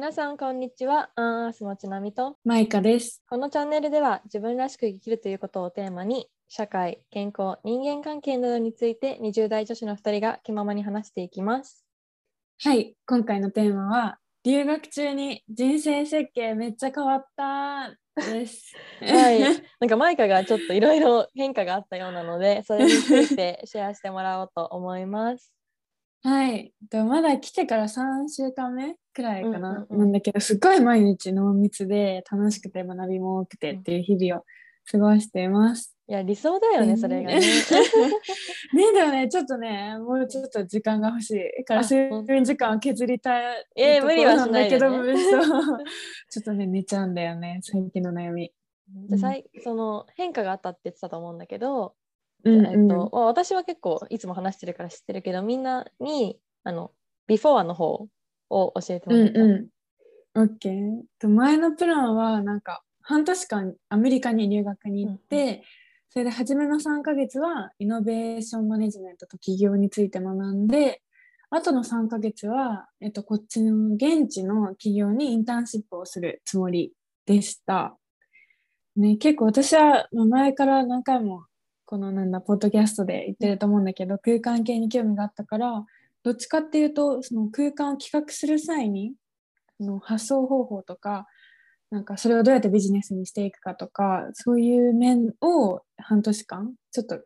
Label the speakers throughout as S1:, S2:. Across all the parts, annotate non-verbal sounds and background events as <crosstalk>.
S1: 皆さんこんにちは。アンアースのちなみと
S2: マイカです。
S1: このチャンネルでは自分らしく生きるということをテーマに社会、健康、人間関係などについて20代女子の2人が気ままに話していきます。
S2: はい、今回のテーマは留学中に人生設計めっちゃ変わったです。<laughs>
S1: はい。なんかマイカがちょっといろいろ変化があったようなので、それについてシェアしてもらおうと思います。
S2: はい、でまだ来てから3週間目くらいかな、
S1: うんうんうん。
S2: なんだけどすっごい毎日濃密で楽しくて学びも多くてっていう日々を過ごしています。
S1: いや、理想だよね、それがね。<laughs>
S2: ねでもねちょっとねもうちょっと時間が欲しい。から
S1: あ
S2: 睡眠時間を削りたい
S1: えー無理はしない
S2: けどそう。ちょっとね寝ちゃうんだよね最近の悩み。
S1: でさいその変化があったって言ってたと思うんだけど、と、まあ私は結構いつも話してるから知ってるけどみんなにあのビフォーの方を教えてもらった。
S2: うんうん。OK。と前のプランはなんか半年間アメリカに留学に行って、それで初めの3ヶ月はイノベーションマネジメントと起業について学んであとの3ヶ月は、えっと、こっちの現地の企業にインターンシップをするつもりでした。ね、結構私はまあ前から何回もこのなんだポッドキャストで言ってると思うんだけど空間系に興味があったからどっちかっていうとその空間を企画する際にその発想方法とかなんかそれをどうやってビジネスにしていくかとかそういう面を半年間ちょっと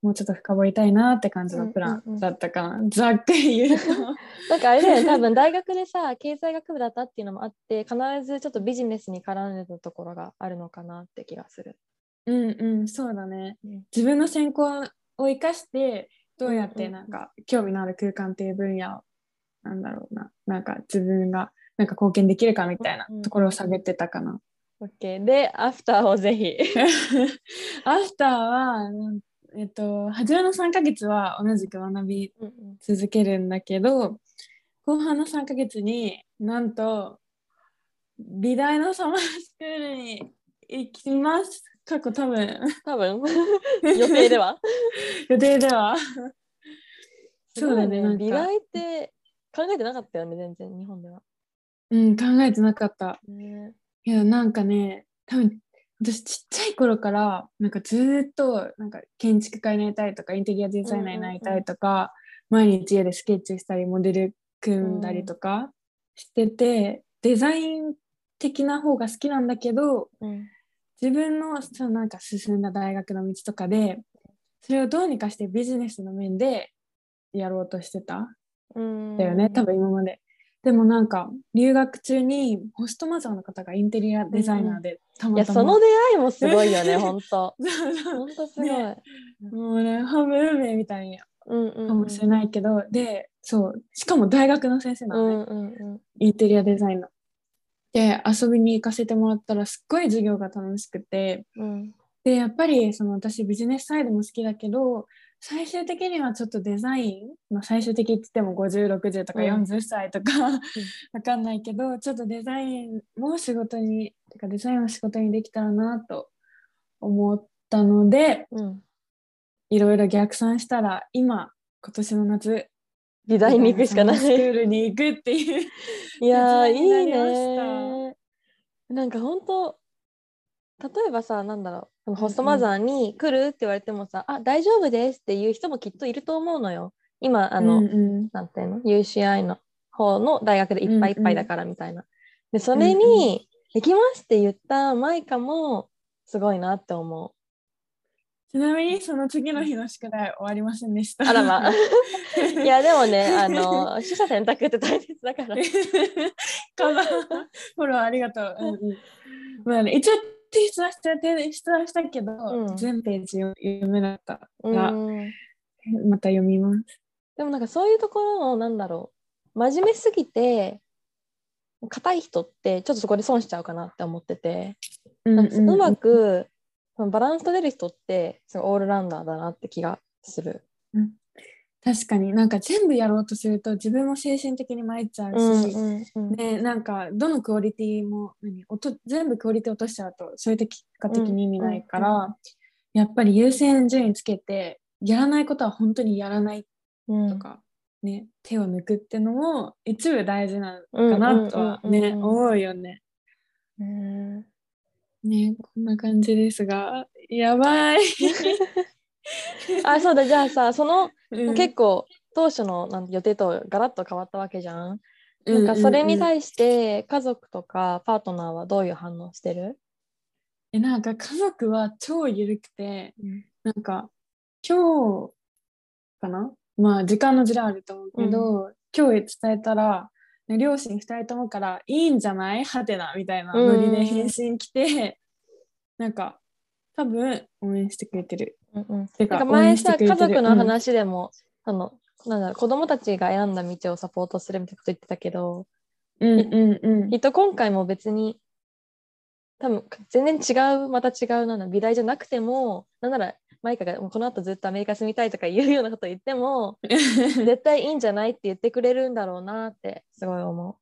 S2: もうちょっと深掘りたいなって感じのプラ
S1: うんうんうん
S2: ンだったかな、ざっくり言うと。<laughs>
S1: なんかあれだよね多分大学でさ経済学部だったっていうのもあって必ずちょっとビジネスに絡んでたところがあるのかなって気がする。
S2: うんうんそうだね。
S1: うん
S2: 自分の専攻を生かしてどうやっ
S1: うんうんうん。
S2: てなんか興味のある空間っていう分野をなんだろうな。なんか自分がなんか貢献できるかみたいな
S1: うんうん。
S2: ところを探ってたかな。
S1: OK でアフターをぜひ。<laughs>
S2: アフターは、えっと、初めの3ヶ月は同じく学び
S1: うんうん。
S2: 続けるんだけど後半の3ヶ月になんと美大のサマースクールに行きます過去多分。
S1: 多分。<laughs> 予定では？<laughs>
S2: 予定では。そうだねなんか。
S1: 美大って考えてなかったよね全然日本では。
S2: うん考えてなかった。
S1: ね。
S2: いやなんかね多分私ちっちゃい頃からなんかずーっとなんか建築家になりたいとかインテリアデザイナーになりたいとか、毎日家でスケッチしたりモデル組んだりとかしてて、デザイン的な方が好きなんだけど
S1: うん
S2: 自分のそのなんか進んだ大学の道とかでそれをどうにかしてビジネスの面でやろうとしてた？
S1: うん
S2: だよね、多分今まで。でもなんか留学中にホストマザーの方がインテリアデザイナーでた
S1: い
S2: またま、
S1: やその出会いもすごいよね <laughs> 本当。本当すごい。
S2: ねもうね半分運命みたい
S1: うんうんうん
S2: かもしれないけど、でそうしかも大学の先生な
S1: う
S2: のね、
S1: んうんうん
S2: インテリアデザイナー。で遊びに行かせてもらったらすっごい授業が楽しくて。
S1: うん。
S2: でやっぱりその私ビジネスサイドも好きだけど最終的にはちょっとデザイン、まあ、最終的って言っても5060とか
S1: うん。
S2: 40歳とか、<laughs> わかんないけどちょっとデザインも仕事にてかデザインを仕事にできたらなと思ったので
S1: うん。
S2: いろいろ逆算したら今今年の夏
S1: 美大に行くしかな
S2: サマースク
S1: い。
S2: ールに行くっていう。
S1: いやーいいね。なんか本当例えばさなんだろう。ホスト
S2: うん。うん
S1: マザーに来るって言われてもさ、あ大丈夫ですっていう人もきっといると思うのよ。今あの、
S2: うんうん。
S1: なんていうの？UCI の方の大学でいっぱいいっぱいだからみたいな。でそれ
S2: うん
S1: に、行きますって言ったマイカもすごいなって思
S2: ちなみにその次の日の宿題終わりませんでした
S1: う。あらまあ。<laughs> いやでもねあの取捨選択って大切だから。<laughs>
S2: かな。フォローありがとう。うんうん、まあね、一応提出はした提出はしたけど、
S1: うん
S2: 全ページ読めなかったまた読みます。
S1: でもなんかそういうところのなんだろう真面目すぎて硬い人ってちょっとそこで損しちゃうかなって思ってて、
S2: う
S1: まくバランス取れる人ってすごいオールラウンダーだなって気がする。
S2: 確かに。なんか全部やろうとすると自分も精神的に参っちゃうし、
S1: うんうん
S2: ね、なんかどのクオリティも何音全部クオリティ落としちゃうとそれで結果的に意味ないから、
S1: うん
S2: やっぱり優先順位つけてやらないことは本当にやらない
S1: うん
S2: とかね手を抜くってのも一部大事なのかなとはね、
S1: うんうんうんうん
S2: 思うよね。
S1: うん
S2: ねこんな感じですがやばい。<laughs>
S1: あそうだじゃあさその
S2: うん。
S1: 結構当初のなんて予定とガラッと変わったわけじゃん。
S2: う
S1: なんかそれに対して家族とかパートナーはどういう反応してる、
S2: えなんか家族は超緩くてなんか今日かな？まあ時間のずれあると思うけど、今日伝えたら、ね両親2人ともからいいんじゃない？はてなみたいなノリで返信来て、<laughs> なんか多分応援してくれてる。
S1: うんうん、
S2: てか応
S1: なんか前さ家族の話でも、あのなんだろう子供たちが選んだ道をサポートするみたいなこと言ってたけど
S2: うんうんうん。
S1: きっと今回も別に多分全然違うまた違うな美大じゃなくてもなんならマイカがもうこの後ずっとアメリカ住みたいとか言うようなこと言っても <laughs> 絶対いいんじゃないって言ってくれるんだろうなってすごい思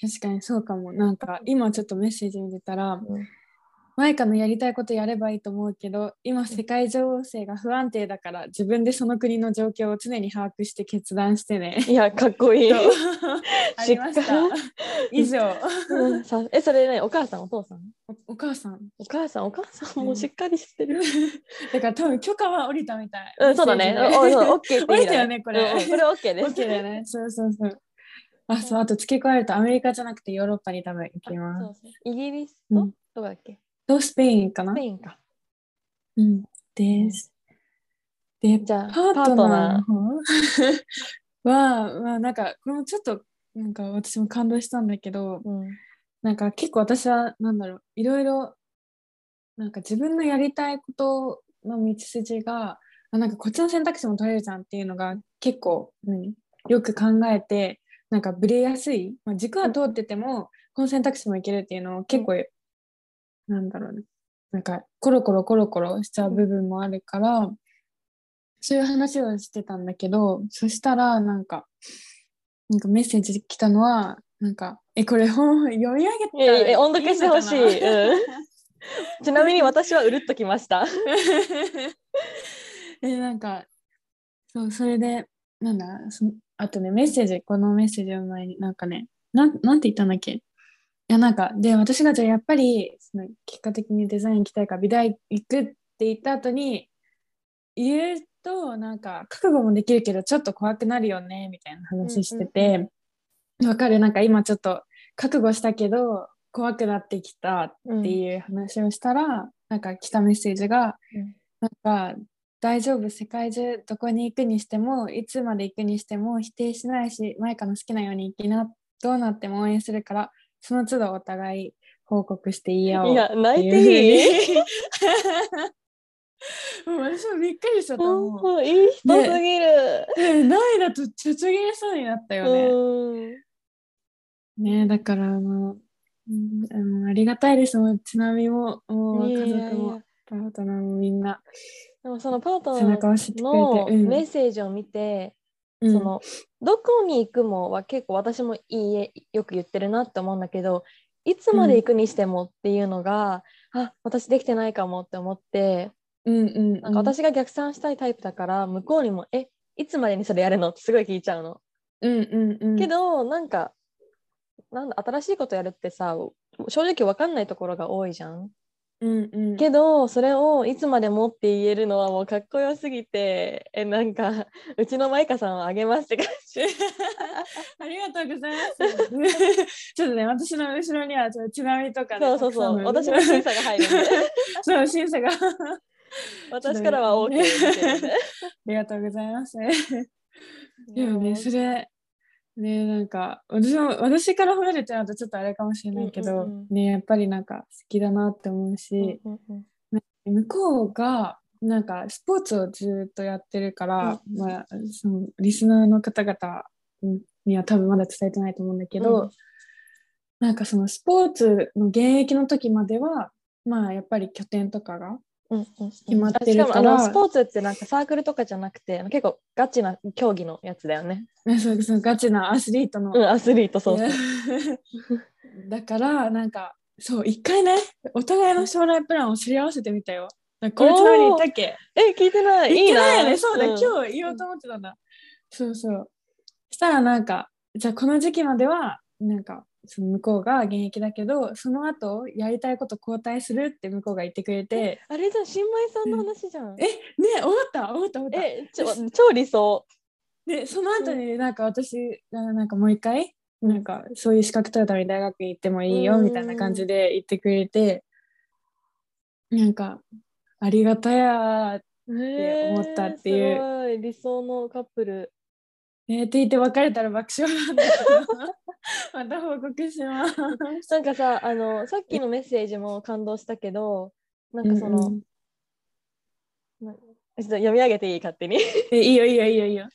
S2: 確かにそうかも。なんか今ちょっとメッセージ見てたら、
S1: う。うん
S2: マイカのやりたいことやればいいと思うけど、今世界情勢が不安定だから自分でその国の状況を常に把握して決断してね。
S1: いやかっこいい。
S2: と <laughs> ありました
S1: しっか。
S2: 以上。
S1: うんさえそれねお母さんお父さん？
S2: おお母さん。
S1: お母さんお母さんもしっかりしてる。<laughs>
S2: だから多分許可は下りたみたい。
S1: うんそうだね。オッケーって
S2: 降りたよね、これ。
S1: これオッケーです。
S2: オッケーだよね。そうそうそう。あ、そう、あと付け加えるとアメリカじゃなくてヨーロッパに多分行きま
S1: そうそうイギリスと？
S2: うん
S1: どこだっけ？
S2: す。とスペインかな？
S1: スペインか。
S2: うん。です。で、
S1: じゃあ
S2: パートナーは、まあなんか、これもちょっと、なんか私も感動したんだけど、
S1: うん
S2: なんか結構私は、なんだろう、いろいろ、なんか自分のやりたいことの道筋が、あなんかこっちの選択肢も取れるじゃんっていうのが結構、何？よく考えて、なんかブレやすい、まあ、軸は通ってても、この選択肢もいけるっていうのを結構、なんだろうね、なんかコロコロコロコロしちゃう部分もあるから、そういう話をしてたんだけど、そしたらなんか、なんかメッセージ来たのは、なんか、え、これ本読み上げたら
S1: いやいや音読してほしい。うん。<laughs> ちなみに私はうるっときました。<laughs>
S2: えなんかそうそれでなんだ？そあとねメッセージこのメッセージの前になんかねなんなんて言ったんだっけ？いやなんかで私がじゃあやっぱりその結果的にデザイン行きたいから美大行くって言った後に言うとなんか覚悟もできるけどちょっと怖くなるよねみたいな話しててわ、かるなんか今ちょっと覚悟したけど怖くなってきたっていう話をしたら、なんか来たメッセージが、
S1: うん。
S2: なんか大丈夫世界中どこに行くにしてもいつまで行くにしても否定しないしマイカの好きなように生きなどうなっても応援するからその都度お互い報告して言い合おう
S1: いや、泣い
S2: って
S1: ていい <laughs>
S2: もう私もびっくりしちゃったもう。
S1: うんいい人すぎる。
S2: で涙とちょちょぎれそうになったよね。
S1: うん
S2: ねだからあの、うんあのありがたいですもうちなみももう家族もパートナーもみんな、
S1: でもそのパート
S2: 背
S1: ナーの
S2: うん
S1: メッセージを見て、
S2: うん
S1: そのどこに行くもは結構私もいいえよく言ってるなって思うんだけどいつまで行くにしてもっていうのが、あ私できてないかもって思って
S2: うんうんうん、
S1: なんか私が逆算したいタイプだから向こうにも「えいつまでにそれやるの?」ってすごい聞いちゃうの。
S2: うんうんうん、
S1: けどなんかなんだ新しいことやるってさ正直分かんないところが多いじゃん。
S2: うんうん、
S1: けどそれをいつまでもって言えるのはもうかっこよすぎてえなんか <laughs> うちのマイカさんをあげますって感じ。<laughs>
S2: ありがとうございます。<laughs> ちょっとね、私の後ろにはちょっとちなみとかね、
S1: そうそうそう私の審査が入るんで
S2: そう、審査が。あ
S1: 私からは OK ですよね。
S2: りがとうございます。でもね、それ、ね、なんか、私も、私から褒めるってなるとちょっとあれかもしれないけど、
S1: うんうんうん。
S2: ね、やっぱりなんか好きだなって思うし、
S1: うんうん
S2: 向こうが、なんかスポーツをずっとやってるから、
S1: うん
S2: まあ、そのリスナーの方々には多分まだ伝えてないと思うんだけど、
S1: うん。
S2: なんかそのスポーツの現役の時まではまあやっぱり拠点とかが
S1: うんうんうん
S2: 決まってるから
S1: しかもあのスポーツってなんかサークルとかじゃなくて結構ガチな競技のやつだよね。<laughs>
S2: そうそのガチなアスリートの、
S1: うんアスリートそうそう。<laughs>
S2: だからなんかそう一回ねお互いの将来プランをすり合わせてみたよ。これつまり言ったっけ？
S1: え聞いてないい
S2: てないよねそうだ、
S1: ん
S2: 今日言おうと思ってたんだ。そうそう。したらなんかじゃあこの時期まではなんかその向こうが現役だけどその後やりたいこと交代するって向こうが言ってくれて。
S1: あれじゃん新米さんの話じゃん、
S2: えね思った思った思った。
S1: えちょ超理想。
S2: でその後になんか私がなんかもう一回なんかそういう資格取るために大学に行ってもいいよみたいな感じで言ってくれてなんかありがたや
S1: って
S2: 思ったっていう。
S1: すごい。理想のカップル。
S2: えー、って言って別れたら爆笑なんだけど <laughs> また報告します。<laughs>
S1: なんかさあのさっきのメッセージも感動したけどなんかその、
S2: うん
S1: なちょっと読み上げていい勝手に？
S2: えいいよいいよいいよいいよ。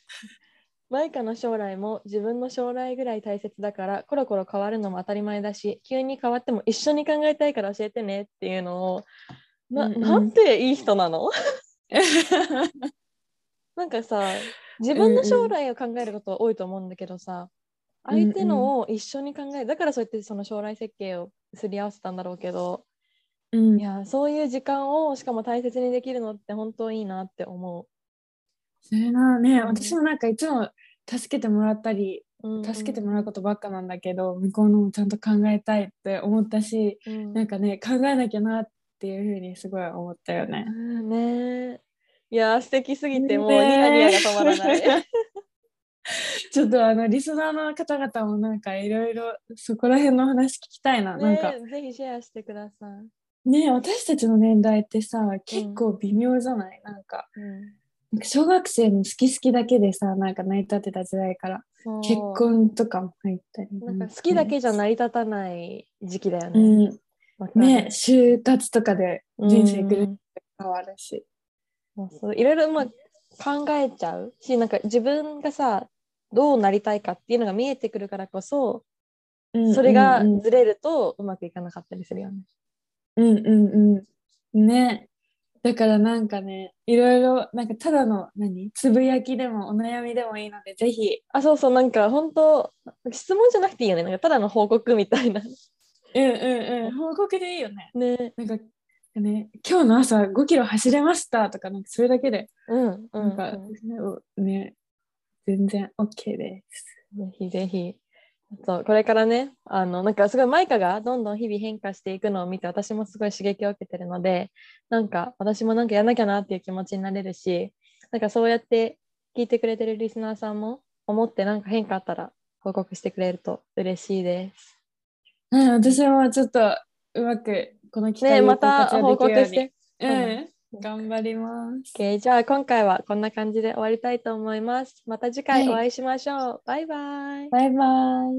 S1: マイカの将来も自分の将来ぐらい大切だからコロコロ変わるのも当たり前だし急に変わっても一緒に考えたいから教えてねっていうのをな,、
S2: うんうん
S1: なんていい人なの？<laughs> なんかさ自分の将来を考えること多いと思うんだけどさ、相手のを一緒に考えるだからそうやってその将来設計をすり合わせたんだろうけど、
S2: うん。
S1: いやそういう時間をしかも大切にできるのって本当いいなって思
S2: それなね、
S1: うん。
S2: 私もなんかいつも助けてもらったり
S1: う、うん。
S2: 助けてもらうことばっかなんだけど、向こうのもちゃんと考えたいって思ったし
S1: うん。
S2: なんかね考えなきゃなっていうふうにすごい思ったよね。
S1: うんね。いや素敵すぎてもうニ
S2: ね
S1: ヤニヤが止まらない。<laughs>
S2: ちょっとあのリスナーの方々もなんかいろいろそこら辺の話聞きたいな。なんか。
S1: ねぜひシェアしてください。
S2: ね私たちの年代ってさ結構微妙じゃない、なんか。
S1: うん。
S2: なんか小学生の好き好きだけでさなんか成り立ってた時代から結婚とかも入ったり。
S1: なんか好きだけじゃ成り立たない時期だよ
S2: う
S1: ね。
S2: ん。
S1: わかる。
S2: ね就活とかで人生ぐるっ
S1: うん
S2: と変わるし、
S1: そうそういろいろまあ考えちゃうしなんか自分がさどうなりたいかっていうのが見えてくるからこそ
S2: うん
S1: それが
S2: うん
S1: ずれるとうまくいかなかったりするよね。
S2: うんうんうん。ね。だからなんかねいろいろなんかただの何？つぶやきでもお悩みでもいいのでぜひ。
S1: あそうそうなんか本当質問じゃなくていいよね。なんかただの報告みたいな。
S2: うんうんうん。報告でいいよね。
S1: ね。
S2: なんかね今日の朝5キロ走れましたとかなんかそれだけで。
S1: うんうん、
S2: なんか、ね全然 OK です。
S1: ぜひぜひ。そうこれからねあのなんかすごいマイカがどんどん日々変化していくのを見て私もすごい刺激を受けてるのでなんか私もなんかやんなきゃなっていう気持ちになれるしなんかそうやって聞いてくれてるリスナーさんも思ってなんか変化あったら報告してくれると嬉しいです。
S2: うん、私もちょっとうまくこの機会
S1: ね
S2: を
S1: また報告し
S2: 活用できるように
S1: て。
S2: うん、頑張ります。
S1: OK じゃあ今回はこんな感じで終わりたいと思います。また次回
S2: はい
S1: お会いしましょう。バイバイ。
S2: バイバイ。